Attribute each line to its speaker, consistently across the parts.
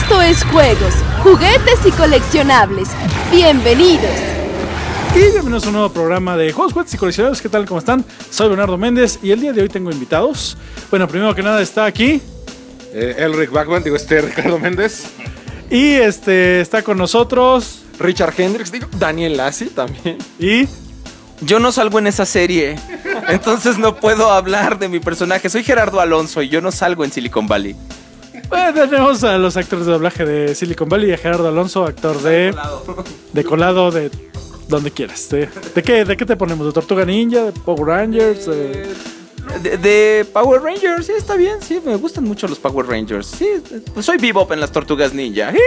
Speaker 1: Esto es juegos, juguetes y coleccionables. Bienvenidos.
Speaker 2: Y bienvenidos a un nuevo programa de Juegos, Juguetes y Coleccionables. ¿Qué tal? ¿Cómo están? Soy Bernardo Méndez y el día de hoy tengo invitados. Bueno, primero que nada está aquí
Speaker 3: Eh, Elric Backman, digo este Ricardo Méndez.
Speaker 2: y este está con nosotros
Speaker 4: Richard Hendricks, digo, Daniel Lassi también.
Speaker 2: y
Speaker 5: Yo no salgo en esa serie, entonces no puedo hablar de mi personaje. Soy Gerardo Alonso y yo no salgo en Silicon Valley.
Speaker 2: Bueno, tenemos a los actores de doblaje de Silicon Valley y a Gerardo Alonso, actor de de colado de donde quieras. ¿De, de qué de qué te ponemos? ¿De Tortuga Ninja? ¿De Power Rangers? de-
Speaker 5: De, de Power Rangers, sí, está bien, sí, me gustan mucho los Power Rangers. Sí, pues soy Bebop en las Tortugas Ninja.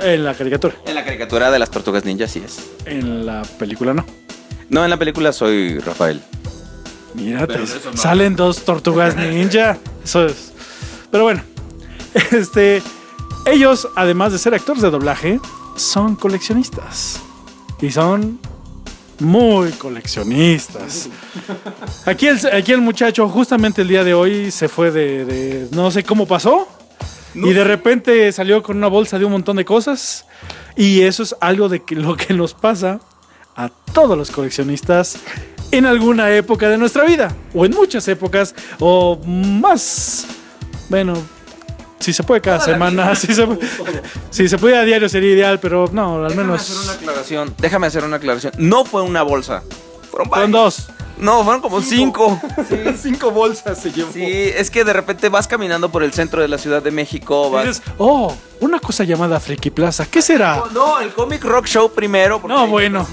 Speaker 2: En la caricatura.
Speaker 5: En la caricatura de las Tortugas Ninja, sí es.
Speaker 2: En la película no.
Speaker 5: No, en la película soy Rafael.
Speaker 2: Mira, te- salen dos tortugas ninja. Eso es. Pero bueno, este, ellos, además de ser actores de doblaje, son coleccionistas. Y son muy coleccionistas. Aquí el, aquí el muchacho, justamente el día de hoy, se fue de, de- no sé cómo pasó. y de repente salió con una bolsa de un montón de cosas. Y eso es algo de que, lo que nos pasa a todos los coleccionistas en alguna época de nuestra vida. O en muchas épocas. O más. Bueno. Si se puede cada semana, si se, si se puede a diario sería ideal, pero no, al
Speaker 5: Déjame
Speaker 2: menos
Speaker 5: hacer una aclaración. Déjame hacer una aclaración. No fue una bolsa. Fueron varias.
Speaker 2: dos.
Speaker 5: No, fueron como cinco.
Speaker 4: Sí, cinco bolsas se llevó.
Speaker 5: Sí, es que de repente vas caminando por el centro de la Ciudad de México.
Speaker 2: Y
Speaker 5: Vas...
Speaker 2: dices, oh, una cosa llamada Friki Plaza, ¿qué será?
Speaker 5: No, el Comic Rock Show primero. porque
Speaker 2: No, bueno.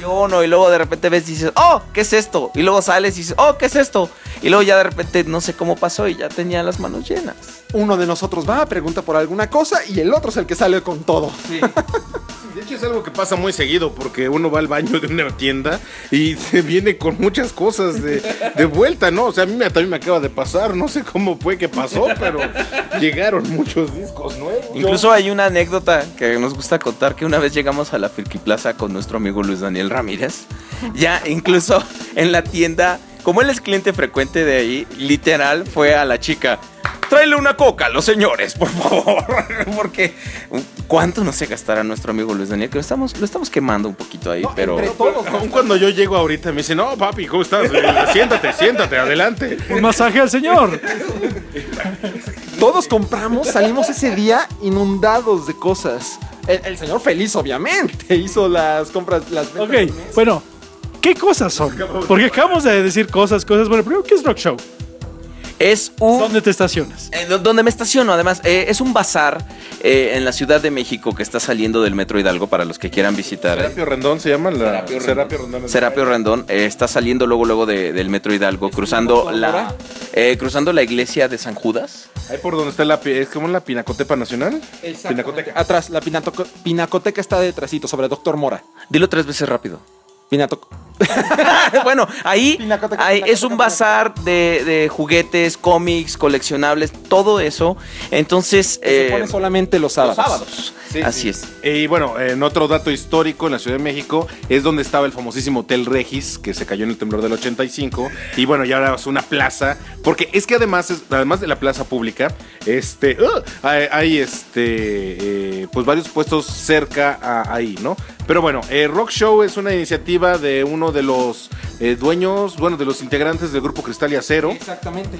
Speaker 5: Y luego de repente ves y dices, oh, ¿qué es esto? Y luego sales y dices, oh, ¿qué es esto? Y luego ya de repente no sé cómo pasó y ya tenía las manos llenas.
Speaker 4: Uno de nosotros va, pregunta por alguna cosa y el otro es el que sale con todo.
Speaker 3: De es algo que pasa muy seguido porque uno va al baño de una tienda y se viene con muchas cosas de, de vuelta, ¿no? O sea, a mí me- también me acaba de pasar, no sé cómo fue que pasó, pero llegaron muchos discos nuevos.
Speaker 5: Incluso hay una anécdota que nos gusta contar que una vez llegamos a la Firki Plaza con nuestro amigo Luis Daniel Ramírez. Ya incluso en la tienda, como él es cliente frecuente de ahí, literal fue a la chica. Tráele una coca a los señores, por favor. Porque cuánto no se gastará nuestro amigo Luis Daniel, que lo estamos, lo estamos quemando un poquito ahí, pero.
Speaker 4: entre todos.
Speaker 3: Aún cuando yo llego ahorita me dicen, no, papi, ¿cómo estás? Eh, siéntate, siéntate, adelante.
Speaker 2: Un masaje al señor.
Speaker 4: Todos compramos, salimos ese día inundados de cosas. El, el señor feliz, obviamente, hizo las compras, las ventas
Speaker 2: Ok, bueno, ¿qué cosas son? Porque acabamos de decir cosas, cosas. Bueno, primero, ¿qué es Rock Show?
Speaker 5: Es un.
Speaker 2: ¿Dónde te estacionas?
Speaker 5: Eh, do- donde me estaciono, además, eh, es un bazar eh, en la Ciudad de México que está saliendo del Metro Hidalgo para los que quieran visitar. eh.
Speaker 3: Serapio Rendón se llama la
Speaker 5: Serapio
Speaker 3: Serapio Rendón.
Speaker 5: Serapio Rendón eh, está saliendo luego luego de- del Metro Hidalgo, cruzando la eh, cruzando la iglesia de San Judas.
Speaker 3: Ahí por donde está la es como la Pinacotepa Nacional. Pinacoteca.
Speaker 4: Atrás, la pinato- pinacoteca está detrásito, sobre Doctor Mora.
Speaker 5: Dilo tres veces rápido.
Speaker 4: Pinato-
Speaker 5: bueno, ahí,
Speaker 4: Pinacoteca,
Speaker 5: ahí
Speaker 4: pinacoteca,
Speaker 5: es un bazar de, de juguetes, cómics, coleccionables, todo eso. Entonces,
Speaker 4: se
Speaker 5: eh,
Speaker 4: pone solamente los sábados.
Speaker 5: sábados.
Speaker 3: Sí,
Speaker 5: Así
Speaker 3: sí.
Speaker 5: es.
Speaker 3: Y bueno, en otro dato histórico en la Ciudad de México es donde estaba el famosísimo Hotel Regis, que se cayó en el temblor del 85. Y bueno, ya ahora es una plaza, porque es que además, es- además de la plaza pública, este, ¡uh! hay, hay, este, eh, pues varios puestos cerca a- ahí, ¿no? Pero bueno, eh, Rock Show es una iniciativa de uno de los eh, dueños, bueno, de los integrantes del grupo Cristal y Acero.
Speaker 4: Exactamente.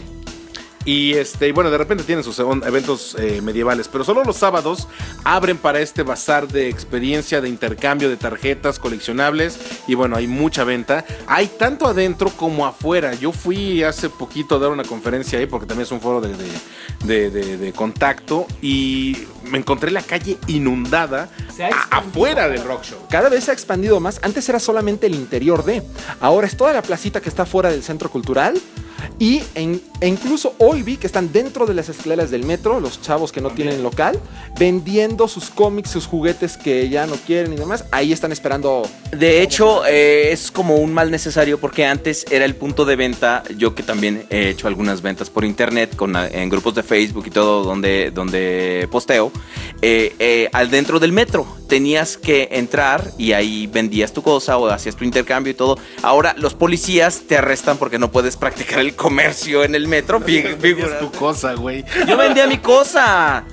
Speaker 3: Y este, y bueno, de repente tienen sus ev- eventos eh, medievales, pero solo los sábados abren para este bazar de experiencia, de intercambio de tarjetas coleccionables. Y bueno, hay mucha venta. Hay tanto adentro como afuera. Yo fui hace poquito a dar una conferencia ahí porque también es un foro de- de- de contacto. Y me encontré la calle inundada afuera del rock show.
Speaker 4: Cada vez se ha expandido más. Antes era solamente el interior de. Ahora es toda la placita que está fuera del centro cultural. Y en- e incluso hoy vi que están dentro de las escaleras del metro, los chavos que no tienen local, vendiendo sus cómics, sus juguetes que ya no quieren y demás. Ahí están esperando.
Speaker 5: De hecho, eh, es como un mal necesario porque antes era el punto de venta. Yo que también he hecho algunas ventas por internet con, en grupos de Facebook y todo donde, donde posteo. Eh, eh, al dentro del metro tenías que entrar y ahí vendías tu cosa o hacías tu intercambio y todo. Ahora los policías te arrestan porque no puedes practicar el comercio en el metro. Figura.
Speaker 3: tu cosa, güey.
Speaker 5: Yo vendía mi cosa.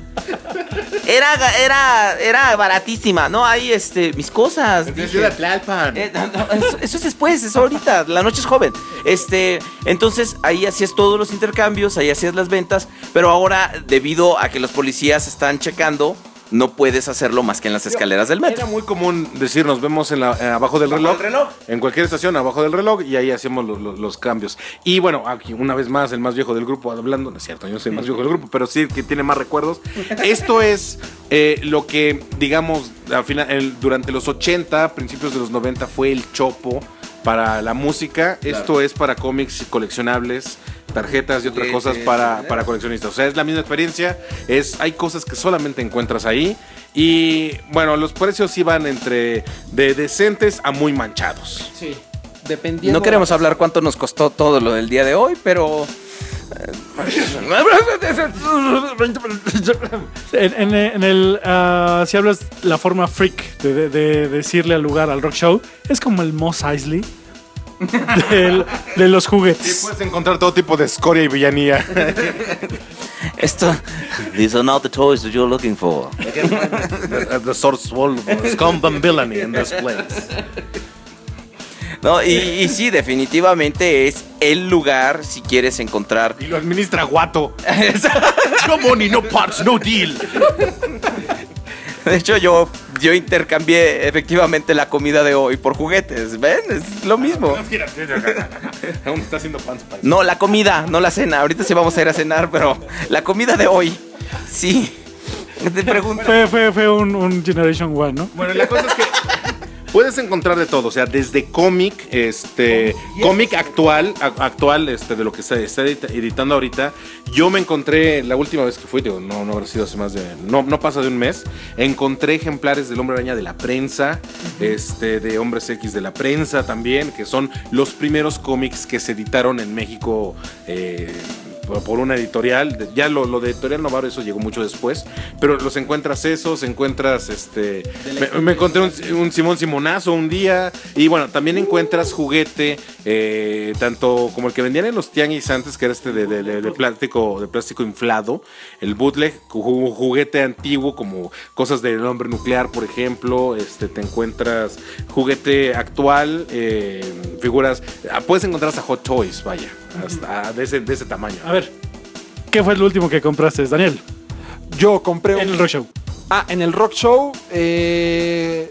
Speaker 5: Era, era, era baratísima, ¿no? Ahí, este, mis cosas. Dije.
Speaker 3: Tlalpan.
Speaker 5: Eh, no, no, eso, eso es después, eso ahorita, la noche es joven. Este, entonces ahí hacías todos los intercambios, ahí hacías las ventas, pero ahora debido a que los policías están checando, no puedes hacerlo más que en las escaleras del
Speaker 3: Era
Speaker 5: metro.
Speaker 3: muy común decir, nos vemos en la, eh, abajo del
Speaker 5: Abajo
Speaker 3: reloj,
Speaker 5: del reloj.
Speaker 3: En cualquier estación, abajo del reloj, y ahí hacemos los, los- los cambios. Y bueno, aquí una vez más, el más viejo del grupo hablando, no es cierto, yo no soy el más viejo del grupo, pero sí que tiene más recuerdos. Esto es eh, lo que, digamos, al final, el- durante los 80, principios de los 90, fue el chopo para la música. Esto es para cómics y coleccionables. Tarjetas y otras cosas para,
Speaker 5: sí.
Speaker 3: para coleccionistas. O sea, es la misma experiencia. Es, hay cosas que solamente encuentras ahí. Y bueno, los precios van entre de decentes a muy manchados.
Speaker 4: Sí. Dependiendo.
Speaker 5: No queremos hablar cuánto nos costó todo lo del día de hoy, pero...
Speaker 2: En, en- en el, ah, si hablas la forma freak de, de- de decirle al lugar al rock show, es como el Moss Eisley del- de los
Speaker 3: Y
Speaker 2: juguetes.
Speaker 3: puedes encontrar todo tipo de escoria y villanía.
Speaker 5: Esto... These are not the toys that you're looking for.
Speaker 3: the, the source wolf, scum and villainy in this place.
Speaker 5: No, y, y sí, definitivamente es el lugar si quieres encontrar...
Speaker 3: Y lo administra Guato. no money, no parts, no deal.
Speaker 5: De hecho, yo, yo intercambié efectivamente la comida de hoy por juguetes. ¿Ven? Es lo mismo.
Speaker 3: Aún está haciendo pan.
Speaker 5: No, la comida, no la cena. Ahorita sí vamos a ir a cenar, pero la comida de hoy, sí. Te pregunto.
Speaker 2: Fue, fue, fue un, un Generation One, ¿no?
Speaker 3: Bueno, la cosa es que puedes encontrar de todo, o sea, desde cómic, este, cómic actual, a- actual, este, de lo que se está edita- editando ahorita. Yo me encontré la última vez que fui, digo, no, no habrá sido hace más de, no, no pasa de un mes. Encontré ejemplares del Hombre Araña de la prensa, este, de Hombres X de la prensa también, que son los primeros cómics que se editaron en México. eh, por- una editorial, ya lo, lo de editorial Novaro eso llegó mucho después, pero los encuentras esos, encuentras este, me, me encontré un, un Simón Simonazo un día y bueno, también encuentras juguete, eh, tanto como el que vendían en los tianguis antes, que era este de, de- de- de plástico, de plástico inflado, el bootleg, ju- juguete antiguo como cosas del hombre nuclear, por ejemplo, este, te encuentras juguete actual, eh, figuras, ah, puedes encontrar hasta Hot Toys, vaya, hasta de ese, de ese tamaño.
Speaker 2: A ver, ¿qué fue lo último que compraste, Daniel?
Speaker 4: Yo compré
Speaker 2: En el
Speaker 4: un.
Speaker 2: rock show.
Speaker 4: Ah, en el rock show. eh,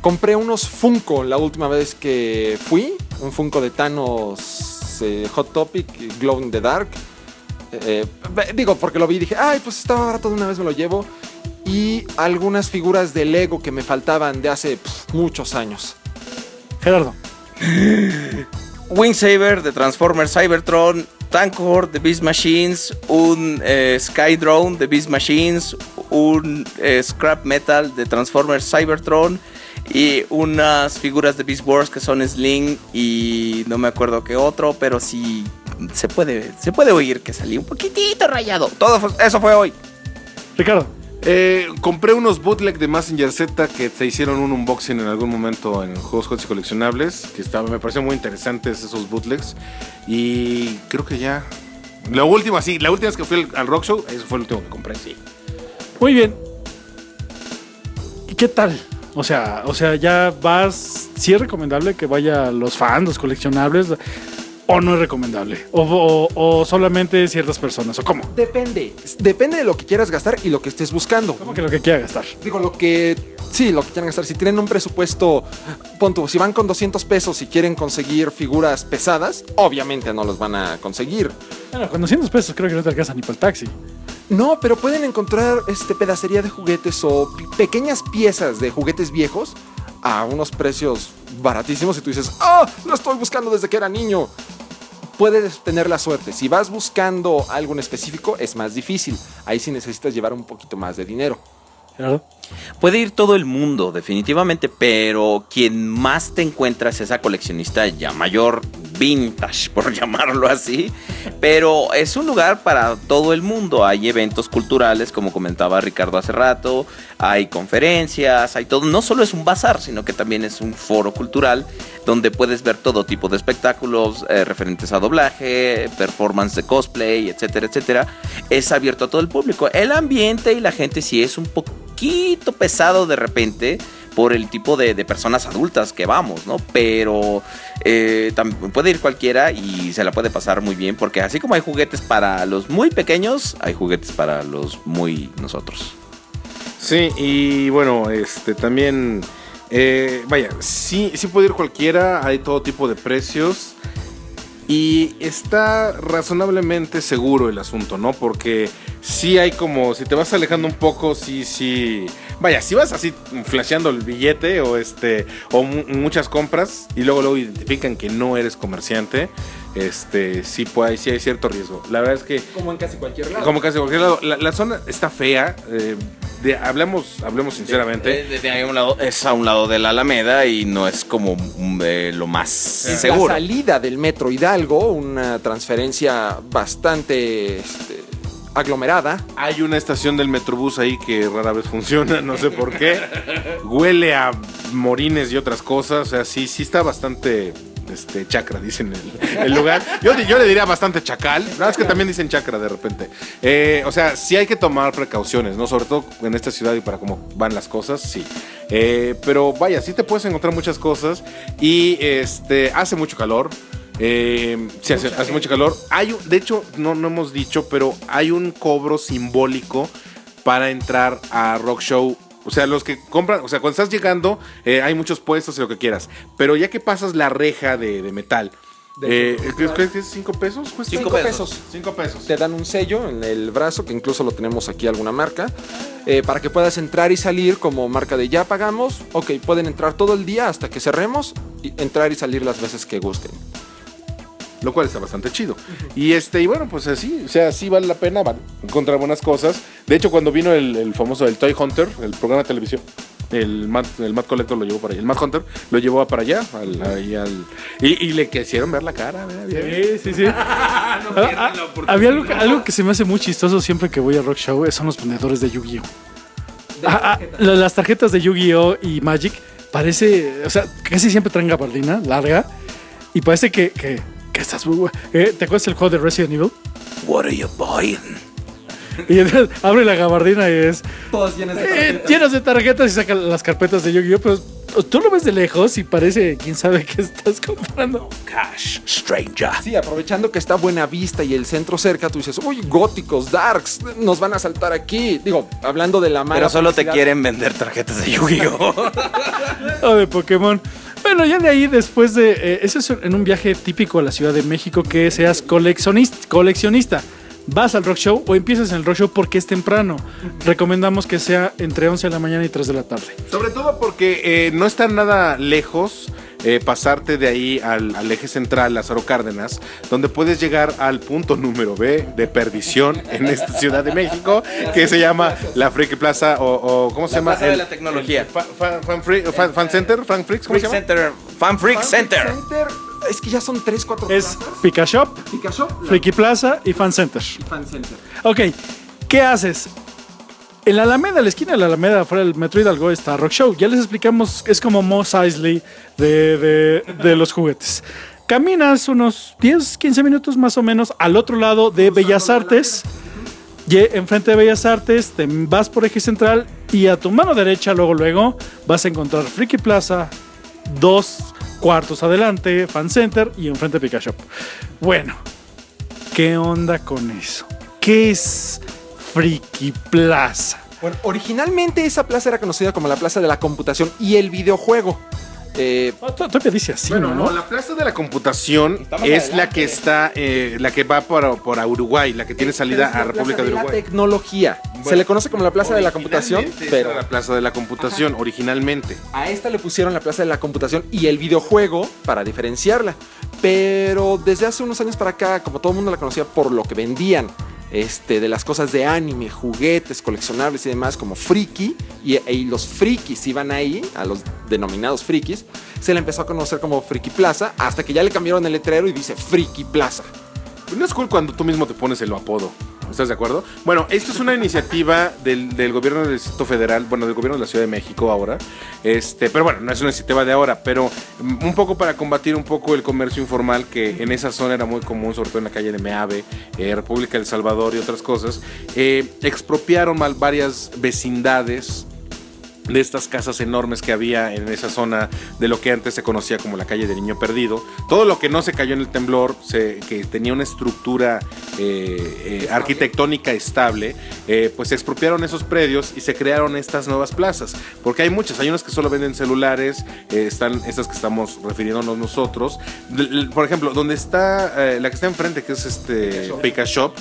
Speaker 4: compré unos Funko la última vez que fui. Un Funko de Thanos eh, Hot Topic, Glow in the Dark. Eh, eh, digo, porque lo vi y dije, ay, pues estaba barato de una vez me lo llevo. Y algunas figuras de Lego que me faltaban de hace pf, muchos años.
Speaker 2: Gerardo.
Speaker 5: Wing Saber de Transformers Cybertron, Tank Horde de Beast Machines, un eh, Sky Drone de Beast Machines, un eh, Scrap Metal de Transformers Cybertron y unas figuras de Beast Wars que son Sling y no me acuerdo qué otro, pero sí se puede, se puede oír que salí un poquitito rayado. Todo fue- eso fue hoy.
Speaker 2: Ricardo.
Speaker 3: Eh, compré unos bootleg de Messenger Z que te hicieron un unboxing en algún momento en Juegos Juegos y Coleccionables. Que me parecieron muy interesantes esos bootlegs. Y creo que ya. La última, sí, la última vez que fui al, al Rock Show, eso fue el último que compré, sí.
Speaker 2: Muy bien. ¿Y qué tal? O sea, o sea, ya vas. ¿Sí es recomendable que vaya los fans, los coleccionables? ¿O no es recomendable? ¿O, o- o solamente ciertas personas? ¿O cómo?
Speaker 4: Depende. Depende de lo que quieras gastar y lo que estés buscando.
Speaker 2: ¿Cómo que lo que quiera gastar?
Speaker 4: Digo, lo que. Sí, lo que quieran gastar. Si tienen un presupuesto. Pon si van con 200 pesos y quieren conseguir figuras pesadas, obviamente no los van a conseguir.
Speaker 2: Bueno, con 200 pesos creo que no te alcanza ni para el taxi.
Speaker 4: No, pero pueden encontrar este pedacería de juguetes o pequeñas piezas de juguetes viejos a unos precios baratísimos y tú dices, ¡ah! Lo estoy buscando desde que era niño. Puedes tener la suerte. Si vas buscando algo en específico, es más difícil. Ahí sí necesitas llevar un poquito más de dinero.
Speaker 2: Gerardo.
Speaker 5: Puede ir todo el mundo, definitivamente, pero quien más te encuentras es esa coleccionista ya mayor vintage, por llamarlo así. Pero es un lugar para todo el mundo. Hay eventos culturales, como comentaba Ricardo hace rato, hay conferencias, hay todo. No solo es un bazar, sino que también es un foro cultural donde puedes ver todo tipo de espectáculos eh, referentes a doblaje, performance de cosplay, etcétera, etcétera. Es abierto a todo el público. El ambiente y la gente sí es un poquito pesado de repente por el tipo de, personas adultas que vamos, ¿no? Pero eh, puede ir cualquiera y se la puede pasar muy bien porque así como hay juguetes para los muy pequeños, hay juguetes para los muy nosotros.
Speaker 3: Sí, y bueno, este también, eh, vaya, sí, sí puede ir cualquiera, hay todo tipo de precios y está razonablemente seguro el asunto, ¿no? Porque sí hay como, si te vas alejando un poco, sí, sí, vaya, si vas así flasheando el billete o este, o mu- muchas compras y luego luego identifican que no eres comerciante, este, sí, puede, sí hay cierto riesgo. La verdad es que
Speaker 4: Como en casi cualquier lado.
Speaker 3: como casi cualquier lado. La, la zona está fea. eh, de- hablemos, hablemos sinceramente.
Speaker 5: De, de- de ahí a un lado, es a un lado de la Alameda y no es como mm, eh, lo más
Speaker 4: Es
Speaker 5: seguro.
Speaker 4: La salida del metro Hidalgo, una transferencia bastante este, aglomerada.
Speaker 3: Hay una estación del Metrobús ahí que rara vez funciona, no sé por qué. Huele a morines y otras cosas. O sea, sí, sí está bastante este, chacra, dicen el, el lugar. Yo, yo le diría bastante chacal. La verdad es que también dicen chacra de repente. Eh, o sea, sí hay que tomar precauciones, ¿no? Sobre todo en esta ciudad y para cómo van las cosas, sí. Eh, pero vaya, sí te puedes encontrar muchas cosas. Y este hace mucho calor. Eh, sí, hace, hace mucho calor. Hay, de hecho, no, no hemos dicho, pero hay un cobro simbólico para entrar a Rock Show. O sea, los que compran, o sea, cuando estás llegando, eh, hay muchos puestos y lo que quieras. Pero ya que pasas la reja de, de metal, eh, ¿qué- qué- qué es? ¿Cinco pesos? Cuesta?
Speaker 5: Cinco
Speaker 4: Cinco
Speaker 5: pesos.
Speaker 4: pesos.
Speaker 3: Cinco pesos.
Speaker 4: Te dan un sello en el brazo, que incluso lo tenemos aquí alguna marca, eh, para que puedas entrar y salir como marca de ya pagamos. Ok, pueden entrar todo el día hasta que cerremos y entrar y salir las veces que gusten.
Speaker 3: Lo cual está bastante chido. Y este, y bueno, pues así, o sea, sí vale la pena, van a encontrar buenas cosas. De hecho, cuando vino el, el famoso el Toy Hunter, el programa de televisión, el Matt, el Matt Collector lo llevó para allá. El Matt Hunter lo llevó para allá, al, ahí al- y, y le quisieron ver la cara, ¿verdad?
Speaker 2: Sí, sí, sí. Ah, ah, había algo, algo que se me hace muy chistoso siempre que voy a Rock Show, son los vendedores de Yu-Gi-Oh! Ah, ah, la- las tarjetas de Yu-Gi-Oh! y Magic parece, o sea, casi siempre traen gabardina larga y parece que, que, que estás muy bu- eh, ¿Te acuerdas el juego de Resident Evil?
Speaker 5: What are you buying?
Speaker 2: Y entonces abre la gabardina y es
Speaker 4: Todos llenos
Speaker 2: eh, llenos de tarjetas y saca las carpetas de Yu-Gi-Oh! Pero tú lo ves de lejos y parece quién sabe qué estás comprando.
Speaker 5: Cash, stranger.
Speaker 4: Sí, aprovechando que está Buena Vista y el centro cerca, tú dices, uy, góticos, darks, nos van a saltar aquí. Digo, hablando de la mala
Speaker 5: Pero solo te quieren vender tarjetas de Yu-Gi-Oh!
Speaker 2: o de Pokémon. Bueno, ya de ahí, después de. eh, ese es en un viaje típico a la Ciudad de México que seas coleccionista. coleccionista. Vas al rock show o empiezas en el rock show porque es temprano. Recomendamos que sea entre 11 de la mañana y 3 de la tarde.
Speaker 3: Sobre todo porque eh, no está nada lejos eh, pasarte de ahí al, al eje central, Lázaro Cárdenas, donde puedes llegar al punto número B de perdición en esta Ciudad de México, que se llama la Freak Plaza o, o ¿cómo se
Speaker 5: La
Speaker 3: llama?
Speaker 5: Plaza de la Tecnología.
Speaker 3: el fan, fan- fan Freak- fan- fan Center, Fan Freaks, ¿cómo
Speaker 5: Freak
Speaker 3: se llama?
Speaker 5: Center. Fan Freak Center.
Speaker 4: Es que ya son 3, 4
Speaker 2: Es Pika Shop, Friki Plaza y Fan Center.
Speaker 4: Fan Center.
Speaker 2: Ok, ¿qué haces? En la Alameda, la esquina de la Alameda, fuera del Metro Hidalgo, está Rock Show. Ya les explicamos, es como Moss Eisley de, de- de los juguetes. Caminas unos 10, 15 minutos más o menos al otro lado de Bellas Artes. Y enfrente de Bellas Artes, te vas por eje central y a tu mano derecha, luego, luego, vas a encontrar Friki Plaza, dos cuartos adelante, Fan Center y enfrente Pika Shop. Bueno, ¿qué onda con eso? ¿Qué es Friki Plaza?
Speaker 4: Bueno, originalmente esa plaza era conocida como la Plaza de la Computación y el videojuego. Eh,
Speaker 2: to- Todavía dice así,
Speaker 3: Bueno,
Speaker 2: ¿no?
Speaker 3: no, la plaza de la computación
Speaker 5: Estamos
Speaker 3: es la que está, eh, la que va por, por a Uruguay, la que tiene salida
Speaker 4: es la
Speaker 3: a República
Speaker 4: Plaza
Speaker 3: de
Speaker 4: de la
Speaker 3: Uruguay.
Speaker 4: tecnología. Se le conoce como la Plaza de la Computación, pero
Speaker 3: era la plaza de la computación, originalmente.
Speaker 4: a esta le pusieron la Plaza de la Computación y el videojuego para diferenciarla. Pero desde hace unos años para acá, como todo el mundo la conocía por lo que vendían este, de las cosas de anime, juguetes, coleccionables y demás, como friki, y, los frikis iban ahí, a los denominados frikis, se le empezó a conocer como Friki Plaza, hasta que ya le cambiaron el letrero y dice Friki Plaza.
Speaker 3: No es cool cuando tú mismo te pones el apodo. ¿Estás de acuerdo? Bueno, esto es una iniciativa del, del gobierno del Distrito Federal, bueno, del gobierno de la Ciudad de México ahora. Este, pero bueno, no es una iniciativa de ahora, pero mm, un poco para combatir un poco el comercio informal que en esa zona era muy común, sobre todo en la calle de Meave, eh, República del Salvador y otras cosas. eh, expropiaron mal varias vecindades de estas casas enormes que había en esa zona de lo que antes se conocía como la calle del Niño Perdido. Todo lo que no se cayó en el temblor, se- que tenía una estructura eh, eh, arquitectónica estable, eh, pues se expropiaron esos predios y se crearon estas nuevas plazas. Porque hay muchas, hay unas que solo venden celulares, están estas que estamos refiriéndonos nosotros. Por ejemplo, donde está la que está enfrente, que es este Pika Shop,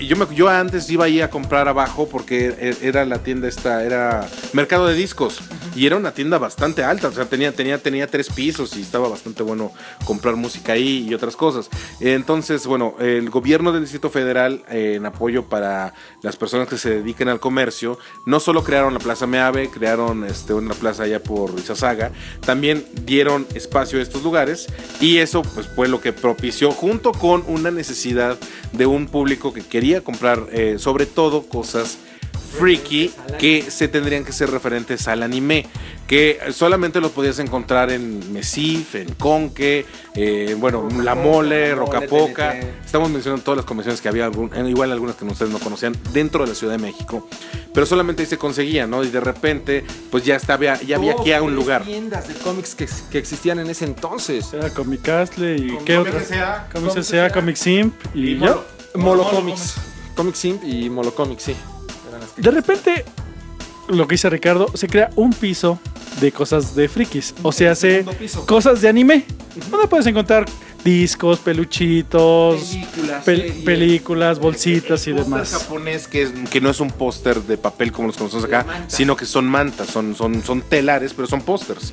Speaker 3: yo, me- yo antes iba ahí a comprar abajo porque e- era la tienda esta, era mercado de discos y era una tienda bastante alta, o sea, tenía, tenía, tenía tres pisos y estaba bastante bueno comprar música ahí y otras cosas. Entonces, bueno, el gobierno del Distrito Federal, eh, en apoyo para las personas que se dediquen al comercio, no solo crearon la Plaza Meave, crearon este, una plaza allá por Izazaga, también dieron espacio a estos lugares y eso pues fue lo que propició junto con una necesidad de un público que quería comprar eh, sobre todo cosas freaky que se tendrían que ser referentes al anime que solamente los podías encontrar en Mesif, en Conque, eh, bueno, La Mole, Rocapoca. Estamos mencionando todas las convenciones que había, algún- eh, igual algunas que ustedes no conocían, dentro de la Ciudad de México. Pero solamente ahí se conseguía, ¿no? Y de repente, pues ya, estaba, ya había aquí a un lugar.
Speaker 4: tiendas de cómics que, que existían en ese entonces.
Speaker 2: Era Comic Castle y
Speaker 3: Comic
Speaker 2: qué otra.
Speaker 3: S.A.,
Speaker 2: Comics
Speaker 3: Comics
Speaker 2: S.A.,
Speaker 3: S.A.,
Speaker 2: Comic Simp y,
Speaker 3: y
Speaker 2: ya.
Speaker 3: Molo.
Speaker 4: Molo Comics. Comic Simp y Molo Comics, sí.
Speaker 2: De repente, lo que dice Ricardo, se crea un piso de cosas de frikis. O sea, hace cosas de anime. Donde puedes encontrar discos, peluchitos,
Speaker 4: Películas,
Speaker 2: pel-
Speaker 4: series.
Speaker 2: películas, bolsitas y demás.
Speaker 3: japonés que, es, que no es un póster de papel como los conocemos acá, sino que son mantas, son, son, son telares, pero son pósters.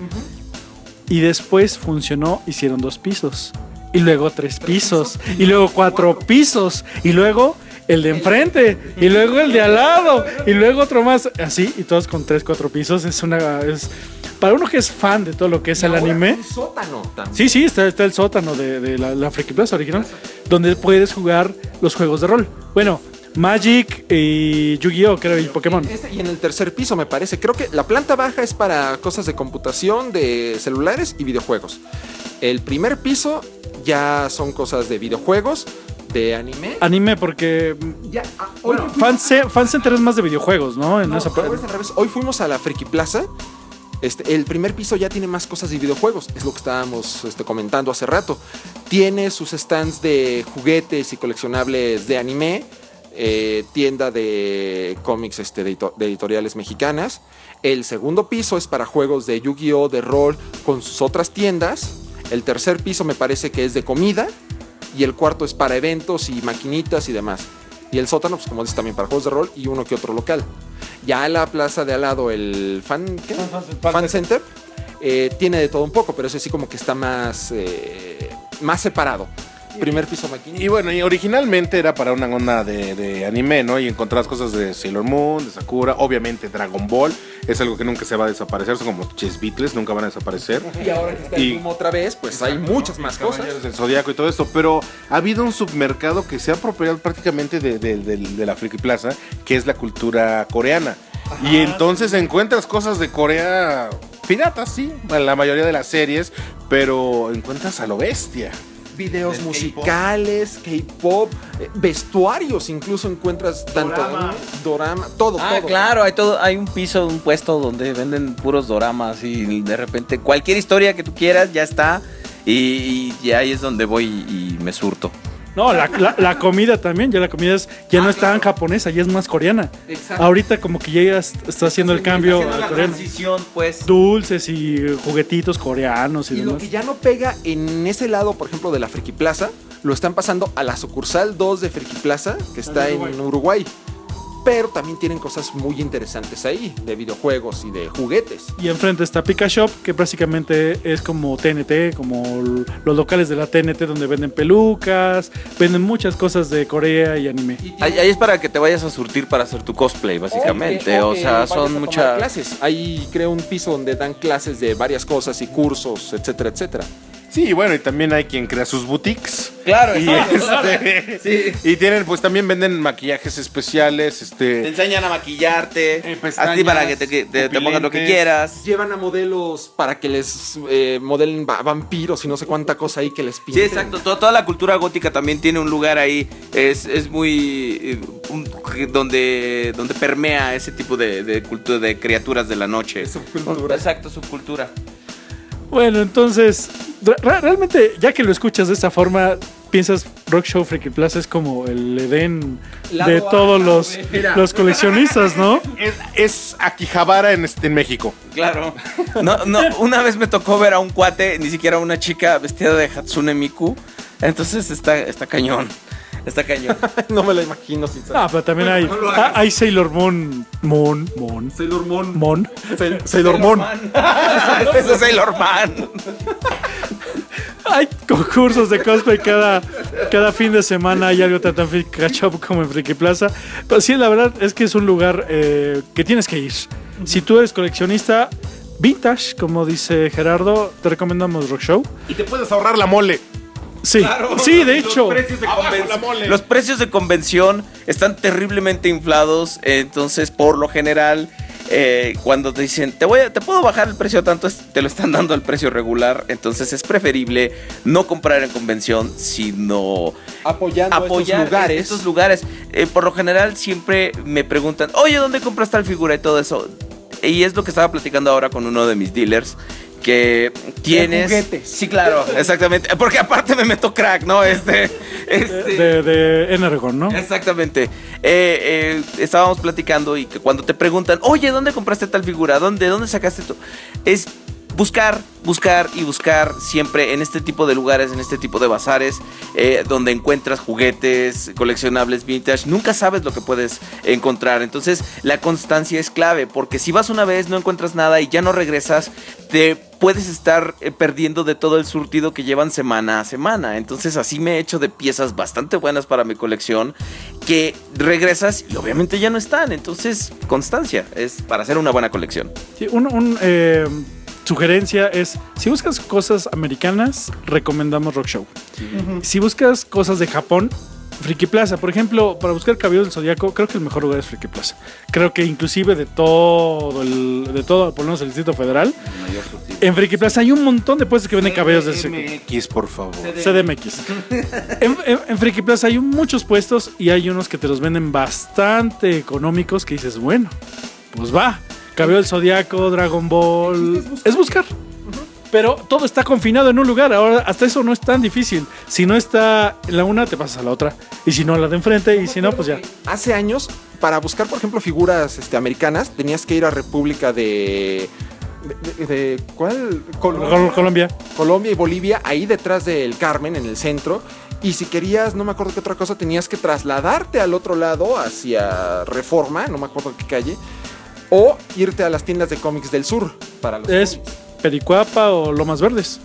Speaker 2: Y después funcionó, hicieron dos pisos. Y luego tres pisos. Y luego cuatro pisos. Y luego el de enfrente. Y luego el de al lado. Y luego otro más. Así, y todos con tres, cuatro pisos. Es una. Es, para uno que es fan de todo lo que es el anime.
Speaker 4: un sótano también.
Speaker 2: Sí, sí, está, está el sótano de, de la, la Friki Plaza original. Donde puedes jugar los juegos de rol. Bueno, Magic y Yu-Gi-Oh! creo, y Pokémon.
Speaker 4: Este- y en el tercer piso me parece. Creo que la planta baja es para cosas de computación, de celulares y videojuegos. El primer piso ya son cosas de videojuegos, de anime.
Speaker 2: Anime porque
Speaker 4: Ya, ah, hoy
Speaker 2: bueno, fan, ce- fan center es más de videojuegos, ¿no? En
Speaker 4: No,
Speaker 2: esa parte.
Speaker 4: es al revés. Hoy fuimos a la Friki Plaza. Este, el primer piso ya tiene más cosas de videojuegos, es lo que estábamos este, comentando hace rato. Tiene sus stands de juguetes y coleccionables de anime, eh, tienda de cómics este, de, de editoriales mexicanas. El segundo piso es para juegos de Yu-Gi-Oh! de rol con sus otras tiendas. El tercer piso me parece que es de comida. Y el cuarto es para eventos y maquinitas y demás. Y el sótano, pues como dices, también para juegos de rol y uno que otro local. Ya la plaza de al lado, el fan, ¿qué? fan center, eh, tiene de todo un poco, pero ese sí como que está más, eh, más separado. Primer piso maquinita.
Speaker 3: Y bueno, y originalmente era para una onda de, de anime, ¿no? Y encontrabas cosas de Sailor Moon, de Sakura, obviamente Dragon Ball, es algo que nunca se va a desaparecer, son como Chess Beatles, nunca van a desaparecer.
Speaker 4: Y ahora que está
Speaker 3: Y-
Speaker 4: el boom otra vez, pues hay muchas más cosas.
Speaker 3: Del Zodiaco y todo esto, pero ha habido un submercado que se ha apropiado prácticamente de, de- de- de la Friki Plaza, que es la cultura coreana. Y entonces encuentras cosas de Corea piratas, sí, en la mayoría de las series, pero encuentras a lo bestia.
Speaker 4: Videos musicales, K-pop, eh, vestuarios, incluso encuentras tanto
Speaker 2: Dorama.
Speaker 4: dorama, todo,
Speaker 5: Ah,
Speaker 4: todo.
Speaker 5: claro, hay todo, hay un piso, un puesto donde venden puros doramas y de repente cualquier historia que tú quieras ya está y, y ahí es donde voy y, me surto.
Speaker 2: No, la, la- la comida también, ya la comida es, ya no es tan japonesa, ya es más coreana.
Speaker 4: Exacto.
Speaker 2: Ahorita como que ya es- está haciendo el cambio a coreano.
Speaker 5: pues.
Speaker 2: Dulces y juguetitos coreanos y,
Speaker 4: Y lo que ya no pega en ese lado, por ejemplo, de la Friki Plaza, lo están pasando a la sucursal 2 de Friki Plaza, que está en Uruguay. Pero también tienen cosas muy interesantes ahí, de videojuegos y de juguetes.
Speaker 2: Y enfrente está Pika Shop, que básicamente es como TNT, como los locales de la TNT donde venden pelucas, venden muchas cosas de Corea y anime.
Speaker 5: Ahí, ahí es para que te vayas a surtir para hacer tu cosplay, básicamente.
Speaker 4: O
Speaker 5: sea, son muchas.
Speaker 4: clases. Ahí creo un piso donde dan clases de varias cosas y cursos, etcétera, etcétera.
Speaker 3: Sí, bueno, y también hay quien crea sus boutiques.
Speaker 5: Claro,
Speaker 3: Y, este, y tienen, pues también venden maquillajes especiales,
Speaker 5: Te
Speaker 3: este.
Speaker 5: enseñan a maquillarte,
Speaker 3: Eh, pestañas,
Speaker 5: así para que te, te- te pongas lo que quieras.
Speaker 4: Llevan a modelos para que les eh, modelen va- vampiros y no sé cuánta cosa ahí que les
Speaker 5: Sí,
Speaker 4: pinten.
Speaker 5: exacto. Toda, toda la cultura gótica también tiene un lugar ahí. Es, es muy. eh, un- donde, donde permea ese tipo de, de cultura de criaturas de la noche.
Speaker 4: subcultura.
Speaker 5: Exacto, subcultura.
Speaker 2: Bueno, entonces, re- re- realmente, ya que lo escuchas de esta forma, piensas Rock Show Freaky Plaza es como el Edén
Speaker 4: Lado
Speaker 2: de
Speaker 4: A,
Speaker 2: todos los.
Speaker 4: Mira.
Speaker 2: los coleccionistas, ¿no?
Speaker 3: Es, es Akihabara en, este- en México.
Speaker 5: Claro. No, no, una vez me tocó ver a un cuate, ni siquiera una chica vestida de Hatsune Miku. Entonces está, está cañón. Está cañón.
Speaker 4: no me lo imagino sin
Speaker 2: Ah, pero también hay, ah, hay Sailor Moon, Moon, Moon,
Speaker 4: Sailor Moon.
Speaker 2: Mon.
Speaker 4: Sailor Moon.
Speaker 5: Ese es Sailor Man.
Speaker 2: Hay concursos de cosplay cada, cada fin de semana. Hay algo tan tan catch up como en Friki Plaza. Pero sí, la verdad es que es un lugar eh, que tienes que ir. Si tú eres coleccionista vintage, como dice Gerardo, te recomendamos Rock Show.
Speaker 3: Y te puedes ahorrar la mole.
Speaker 2: Sí, sí, de hecho.
Speaker 5: Los precios de,
Speaker 3: Abajo
Speaker 5: conven-
Speaker 3: la mole.
Speaker 5: los precios de convención están terriblemente inflados. Entonces, por lo general, eh, cuando te dicen, te, voy a- te puedo bajar el precio tanto, te lo están dando al precio regular. Entonces, es preferible no comprar en convención, sino
Speaker 4: Apoyando
Speaker 5: apoyar
Speaker 4: estos lugares.
Speaker 5: estos lugares. Eh, por lo general siempre me preguntan, oye, ¿dónde compras tal figura y todo eso? Y es lo que estaba platicando ahora con uno de mis dealers. Que tienes.
Speaker 4: juguetes.
Speaker 5: Sí, claro, exactamente. Porque aparte me meto crack, ¿no? Este. este
Speaker 2: De, de Energon, ¿no?
Speaker 5: Exactamente. Eh, eh, estábamos platicando y que cuando te preguntan, oye, ¿dónde compraste tal figura? ¿Dónde, dónde sacaste tú? Es buscar, buscar y buscar siempre en este tipo de lugares, en este tipo de bazares, eh, donde encuentras juguetes, coleccionables vintage. Nunca sabes lo que puedes encontrar. Entonces, la constancia es clave, porque si vas una vez, no encuentras nada y ya no regresas, te puedes estar eh, perdiendo de todo el surtido que llevan semana a semana. Entonces, así me he hecho de piezas bastante buenas para mi colección que regresas y obviamente ya no están. Entonces, constancia es para hacer una buena colección.
Speaker 2: Sí, un, eh, sugerencia es, si buscas cosas americanas, recomendamos Rock Show. Si buscas cosas de Japón, Friki Plaza. Por ejemplo, para buscar cabello del zodiaco, creo que el mejor lugar es Friki Plaza. Creo que inclusive de todo, el, de todo, por lo menos el Distrito Federal, en Friki Plaza hay un montón de puestos que venden cabellos del zodiaco.
Speaker 3: MX, por favor.
Speaker 2: CDMX. en, en, en Friki Plaza hay muchos puestos y hay unos que te los venden bastante económicos que dices, bueno, pues va. Cabello del Zodiaco, Dragon Ball. Es buscar. Pero todo está confinado en un lugar. Ahora, hasta eso no es tan difícil. Si no está en la una, te pasas a la otra. Y si no, a la de enfrente. Y si no, pues ya.
Speaker 4: Hace años, para buscar, por ejemplo, figuras este, americanas, tenías que ir a República de. de, de- de- ¿Cuál? Col-
Speaker 2: Col- Colombia.
Speaker 4: Colombia y Bolivia, ahí detrás del Carmen, en el centro. Y si querías, no me acuerdo qué otra cosa, tenías que trasladarte al otro lado, hacia Reforma, no me acuerdo qué calle. O irte a las tiendas de cómics del sur para los
Speaker 2: Es
Speaker 4: cómics.
Speaker 2: Pericuapa o Lomas Verdes.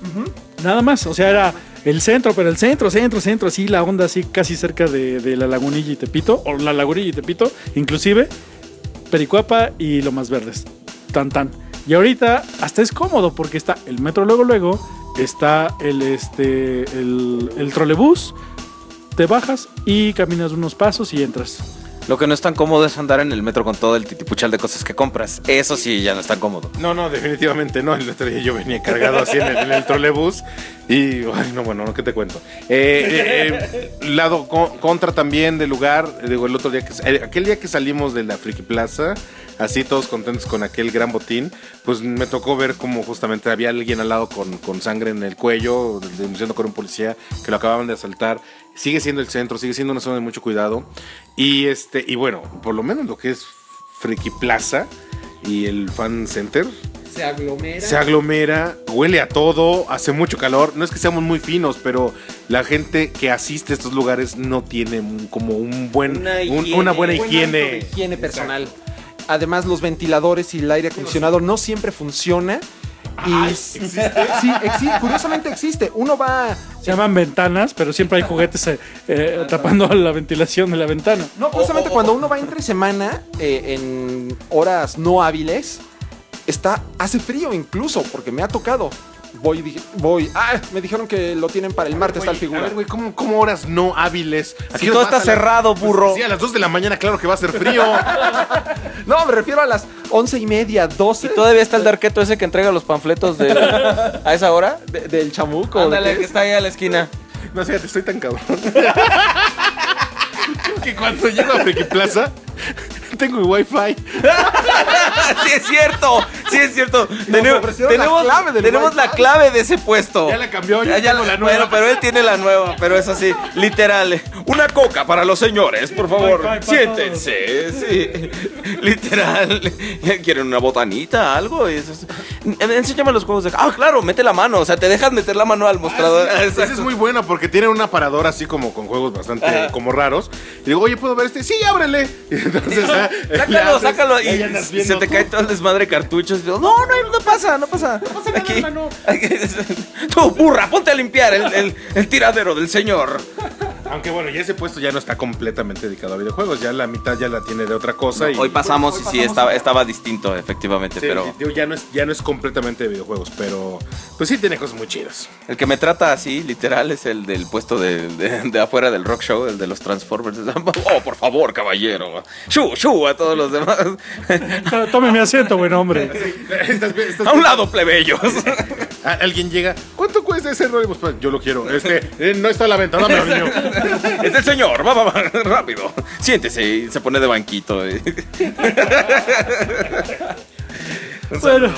Speaker 2: Nada más. O sea, era el centro, pero el centro, centro, centro, así la onda así casi cerca de, de la Lagunilla y Tepito, o la Lagunilla y Tepito, inclusive Pericuapa y Lomas Verdes. Tan tan. Y ahorita hasta es cómodo porque está el metro luego luego, está el este el, el trolebús, te bajas y caminas unos pasos y entras.
Speaker 5: Lo que no es tan cómodo es andar en el metro con todo el titipuchal de cosas que compras. Eso sí, ya no es tan cómodo.
Speaker 3: No, no, definitivamente no. El otro día yo venía cargado así en el, en el trolebús y, no, bueno, ¿qué te cuento? Eh, eh, eh, lado co- contra también del lugar, digo, el otro día que, aquel día que salimos de la Friki Plaza, así todos contentos con aquel gran botín, pues me tocó ver como justamente había alguien al lado con, con sangre en el cuello, denunciando con un policía que lo acababan de asaltar. Sigue siendo el centro, sigue siendo una zona de mucho cuidado. Y este, y bueno, por lo menos lo que es Friki Plaza y el Fan Center
Speaker 4: Se aglomera.
Speaker 3: se aglomera, huele a todo, hace mucho calor. No es que seamos muy finos, pero la gente que asiste a estos lugares no tiene como un buen,
Speaker 5: Una
Speaker 3: un-
Speaker 5: higiene.
Speaker 3: una buena
Speaker 4: Buen
Speaker 3: higiene.
Speaker 4: higiene personal. Además, los ventiladores y el aire acondicionado no siempre funciona. Y sí, existe, curiosamente existe. Uno va.
Speaker 2: Se llaman ventanas, pero siempre hay juguetes eh, eh, tapando la ventilación de la ventana.
Speaker 4: No, curiosamente, cuando uno va entre semana, eh, en horas no hábiles, está, hace frío incluso, porque me ha tocado. Voy, dije- voy. Ah, me dijeron que lo tienen para el martes tal figura.
Speaker 3: A ver, güey, ¿cómo, cómo horas no hábiles?
Speaker 5: Si
Speaker 3: nos
Speaker 5: todo está
Speaker 3: la-
Speaker 5: cerrado, burro.
Speaker 3: Sí, a las 2 de la mañana, claro que va a ser frío.
Speaker 4: No, me refiero a las once y media, doce.
Speaker 5: Todavía está el darqueto ese que entrega los panfletos de, a esa hora.
Speaker 4: de- del chamuco. ¿de
Speaker 5: Ándale, que
Speaker 4: es?
Speaker 5: está ahí a la esquina.
Speaker 3: No, fíjate, estoy tan cabrón. que cuando llego a Friki Plaza, tengo wifi.
Speaker 5: sí es cierto, sí es cierto. Tenemos,
Speaker 4: ofrecieron la
Speaker 5: tenemos,
Speaker 4: clave
Speaker 5: tenemos la clave de ese puesto.
Speaker 3: Ya la cambió,
Speaker 5: Ya, ya
Speaker 3: tengo la
Speaker 5: Bueno,
Speaker 3: nueva.
Speaker 5: pero él tiene la nueva, pero es así, literal. Una coca para los señores, por favor. Siéntense, sí. Literal. ¿Quieren una botanita, algo? Y eso es- Enséñame los juegos de... Ah, claro, mete la mano, o sea, te dejan meter la mano al mostrador.
Speaker 3: Esa
Speaker 5: Exacto.
Speaker 3: es muy buena porque tiene un aparador así como con juegos bastante
Speaker 5: Ajá.
Speaker 3: como raros. Y digo, oye, ¿puedo ver este? Sí, ábrele. Y entonces,
Speaker 5: Sácalo, sácalo. Y se te cae todo el desmadre de cartuchos. Y digo, no, no, no pasa, no pasa. Aquí, aquí- Tú, burra, ponte a limpiar el, el- el tiradero del señor.
Speaker 3: Aunque bueno, ya ese puesto ya no está completamente dedicado a videojuegos. Ya la mitad ya la tiene de otra cosa. y,
Speaker 5: Hoy pasamos y sí, estaba, estaba distinto, efectivamente,
Speaker 3: Sí,
Speaker 5: pero
Speaker 3: digo, ya no es ya no es completamente de videojuegos, pero pues sí tiene cosas muy chidas.
Speaker 5: el que me trata así, literal, es el del puesto de, de- de afuera del rock show, el de los Transformers. Oh, por favor, caballero. Shu, a todos los demás.
Speaker 2: Tome mi asiento, buen hombre.
Speaker 3: Estás- estás-
Speaker 5: A un lado, plebeyos.
Speaker 3: Alguien llega, ¿cuánto cuesta ese rol? Pues, yo lo quiero. Este, eh, no está a la venta, dámelo, niño.
Speaker 5: Es el señor, va, va, va, rápido. Siéntese y se pone de banquito. eh.
Speaker 2: Bueno,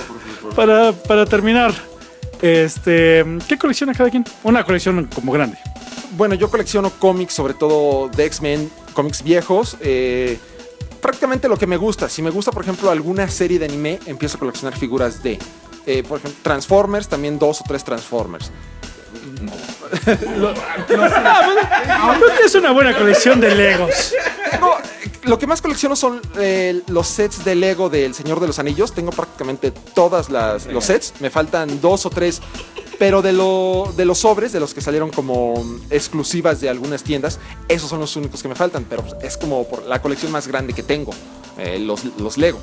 Speaker 2: para, para terminar, este, ¿qué colecciona cada quien? Una colección como grande.
Speaker 4: Bueno, yo colecciono cómics, sobre todo de X-Men, cómics viejos. eh, prácticamente lo que me gusta. Si me gusta, por ejemplo, alguna serie de anime, empiezo a coleccionar figuras de. eh, por ejemplo, Transformers, también dos o tres Transformers.
Speaker 2: Tienes una buena colección de Legos.
Speaker 4: Tengo- lo que más colecciono son eh, los sets de Lego del Señor de los Anillos. Tengo prácticamente todos los sets. Me faltan dos o tres. Pero de, lo, de los sobres, de los que salieron como exclusivas de algunas tiendas, esos son los únicos que me faltan. Pero pues, es como por la colección más grande que tengo, eh, los, los Lego.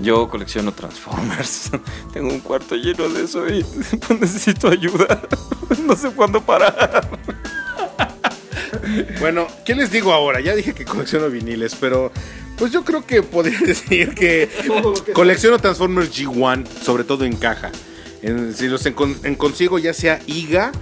Speaker 5: Yo colecciono Transformers. Tengo un cuarto lleno de eso y pues, necesito ayuda. No sé cuándo parar.
Speaker 3: Bueno, ¿qué les digo ahora? Ya dije que colecciono viniles, pero pues yo creo que podría decir que colecciono Transformers G1, sobre todo en caja. En- si los en consigo ya sea IGA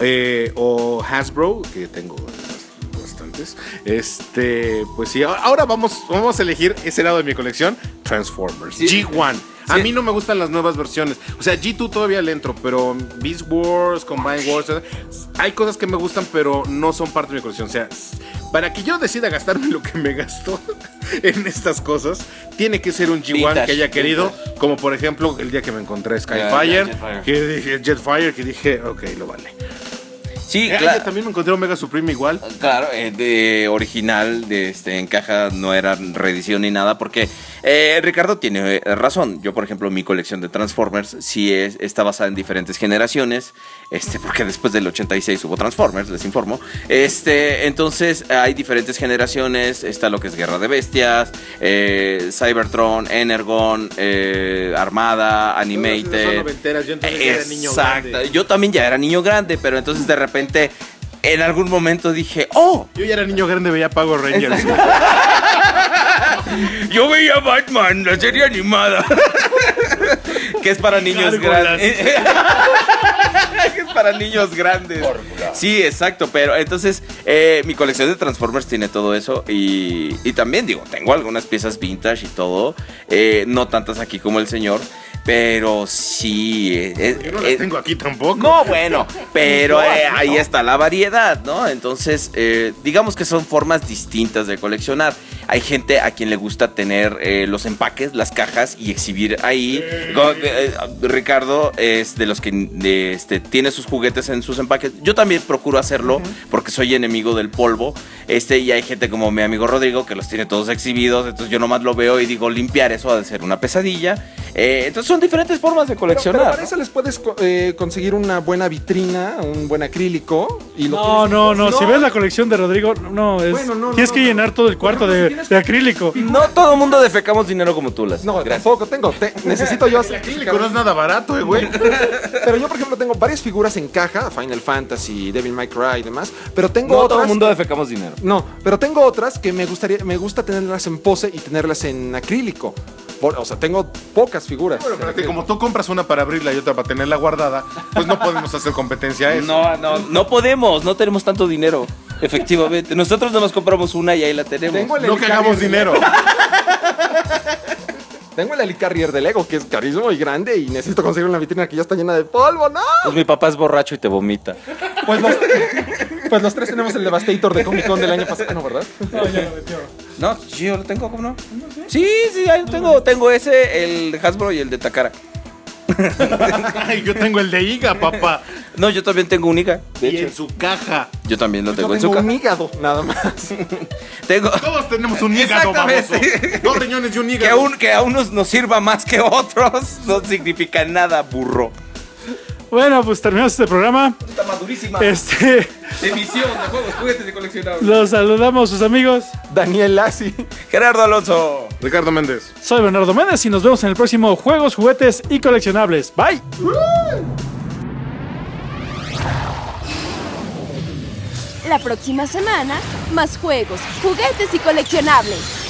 Speaker 3: eh, o Hasbro, que tengo bas- bastantes, este, pues sí, ahora- vamos, vamos a elegir ese lado de mi colección, Transformers G1. A mí no me gustan las nuevas versiones. O sea, G2 todavía le entro, pero Beast Wars, Combine Wars, hay cosas que me gustan, pero no son parte de mi colección. O sea, para que yo decida gastarme lo que me gasto en estas cosas, tiene que ser un G1
Speaker 5: Vintage,
Speaker 3: que haya querido,
Speaker 5: vintage.
Speaker 3: como por ejemplo el día que me encontré Skyfire,
Speaker 5: Jetfire.
Speaker 3: que dije Jetfire, que dije, ok, lo vale.
Speaker 5: Sí,
Speaker 3: Eh,
Speaker 5: claro.
Speaker 3: también me encontré Omega Supreme igual.
Speaker 5: Claro, eh, de original, de este, en caja no era reedición ni nada, porque eh, Ricardo tiene eh, razón. Yo, por ejemplo, mi colección de Transformers sí es, está basada en diferentes generaciones, este, porque después del 86 hubo Transformers, les informo. Este, entonces hay diferentes generaciones, está lo que es Guerra de Bestias, eh, Cybertron, Energon, eh, Armada,
Speaker 3: Son
Speaker 5: Animated.
Speaker 3: noventeras, yo entonces ya era niño
Speaker 5: Exacto.
Speaker 3: grande.
Speaker 5: Yo también ya era niño grande, pero entonces de repente en algún momento dije, oh,
Speaker 3: Yo ya era niño grande, veía Power Rangers.
Speaker 5: yo veía Batman, la serie animada. que es para niños grandes. que es para niños grandes. Sí, exacto, pero entonces eh, mi colección de Transformers tiene todo eso y, y también digo, tengo algunas piezas vintage y todo, eh, no tantas aquí como el señor, pero sí... eh, eh,
Speaker 3: Yo no las
Speaker 5: eh,
Speaker 3: tengo aquí tampoco.
Speaker 5: No, bueno, pero eh, ahí está la variedad, ¿no? Entonces, eh, digamos que son formas distintas de coleccionar. Hay gente a quien le gusta tener eh, los empaques, las cajas y exhibir ahí. Go- eh, Ricardo es de los que de, este, tiene sus juguetes en sus empaques. Yo también procuro hacerlo porque soy enemigo del polvo. Este, y hay gente como mi amigo Rodrigo que los tiene todos exhibidos. Entonces yo nomás lo veo y digo, limpiar eso ha de ser una pesadilla. Eh, entonces son diferentes formas de
Speaker 4: Pero,
Speaker 5: coleccionar.
Speaker 4: pero para
Speaker 5: ¿no?
Speaker 4: eso les puedes co- eh, conseguir una buena vitrina, un buen acrílico. Y lo
Speaker 2: No, no, no. Si ves la colección de Rodrigo, no, es.
Speaker 4: Bueno, no,
Speaker 2: tienes
Speaker 4: no,
Speaker 2: que
Speaker 4: no.
Speaker 2: llenar todo el cuarto de, de acrílico.
Speaker 5: No todo mundo defecamos dinero como tú las.
Speaker 4: No,
Speaker 5: Gracias.
Speaker 4: tampoco tengo. te- necesito yo hacer
Speaker 3: Acrílico no es nada barato, eh, güey.
Speaker 4: Pero yo, por ejemplo, tengo varias figuras en caja, Final Fantasy, Devil May Cry y demás. Pero tengo
Speaker 5: No
Speaker 4: otras.
Speaker 5: todo el mundo defecamos dinero.
Speaker 4: No, pero tengo otras que me gustaría, me gusta tenerlas en pose y tenerlas en acrílico. Por- o sea, tengo pocas figuras.
Speaker 3: Bueno, pero que como tú compras una para abrirla y otra para tenerla guardada, pues no podemos hacer competencia a eso.
Speaker 5: No, no, no podemos, no tenemos tanto dinero. Efectivamente. Nosotros nomás compramos una y ahí la tenemos.
Speaker 3: No que
Speaker 4: Helicarrier
Speaker 3: hagamos
Speaker 4: de
Speaker 3: dinero.
Speaker 4: Tengo el Helicarrier de Lego, que es carísimo y grande, y necesito conseguir una vitrina que ya está llena de polvo, ¡no!
Speaker 5: Pues mi papá es borracho y te vomita.
Speaker 4: Pues los, pues los tres tenemos el Devastator de Comic Con del año pasado, ¿no, verdad?
Speaker 5: No, sí, yo lo tengo, ¿cómo no? Sí, sí, ahí lo tengo. Tengo ese, el Hasbro y el de Takara.
Speaker 3: Ay, yo tengo el de Iga, papá.
Speaker 5: No, yo también tengo un Iga. De
Speaker 3: Y
Speaker 5: hecho,
Speaker 3: en su caja.
Speaker 5: yo también lo
Speaker 4: Yo
Speaker 5: tengo en
Speaker 4: tengo
Speaker 5: su
Speaker 4: un
Speaker 5: casa.
Speaker 4: hígado, nada más.
Speaker 5: Tengo.
Speaker 3: Todos tenemos un hígado, baboso.
Speaker 5: Exactamente.
Speaker 3: Dos riñones y un
Speaker 5: Que a,
Speaker 3: hígado.
Speaker 5: un- que a unos nos sirva más que a otros no significa nada, burro.
Speaker 2: Bueno, pues terminamos este programa.
Speaker 5: Está madurísima.
Speaker 2: Este,
Speaker 5: Emisión de juegos, juguetes y coleccionables.
Speaker 2: los saludamos sus amigos.
Speaker 4: Daniel Lassi.
Speaker 5: Gerardo Alonso.
Speaker 3: Ricardo Méndez.
Speaker 2: Soy Bernardo Méndez y nos vemos en el próximo Juegos, Juguetes y Coleccionables. Bye.
Speaker 1: La próxima semana, más juegos, juguetes y coleccionables.